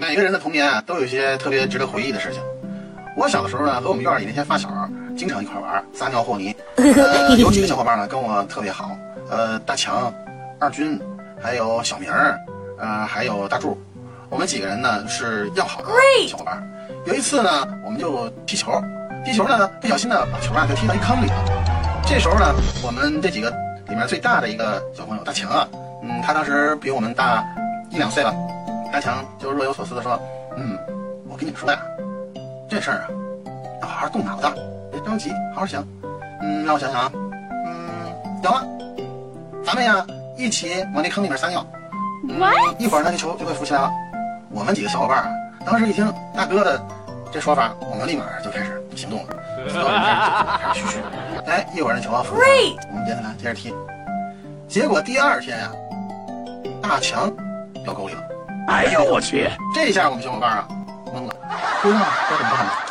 每个人的童年啊，都有一些特别值得回忆的事情。我小的时候呢，和我们院里那些发小经常一块玩，撒尿和泥。呃，有几个小伙伴呢跟我特别好，呃，大强、二军，还有小明儿，呃，还有大柱，我们几个人呢是要好的小伙伴。有一次呢，我们就踢球，踢球呢不小心呢把球啊就踢到一坑里了。这时候呢，我们这几个里面最大的一个小朋友大强啊，嗯，他当时比我们大一两岁吧。大强就若有所思地说：“嗯，我跟你们说呀，这事儿啊，要好好动脑子，别着急，好好想。嗯，让我想想啊，嗯，有了，咱们呀一起往那坑里面撒尿，嗯，一会儿那个球就会浮起来了。我们几个小伙伴啊，当时一听大哥的这说法，我们立马就开始行动了，开始嘘嘘。哎，一会儿那球啊浮起来了，我们接下来接着踢。结果第二天呀，大强掉沟里了。”哎呦我去！这下我们小伙伴啊懵了，不知道该怎么办了。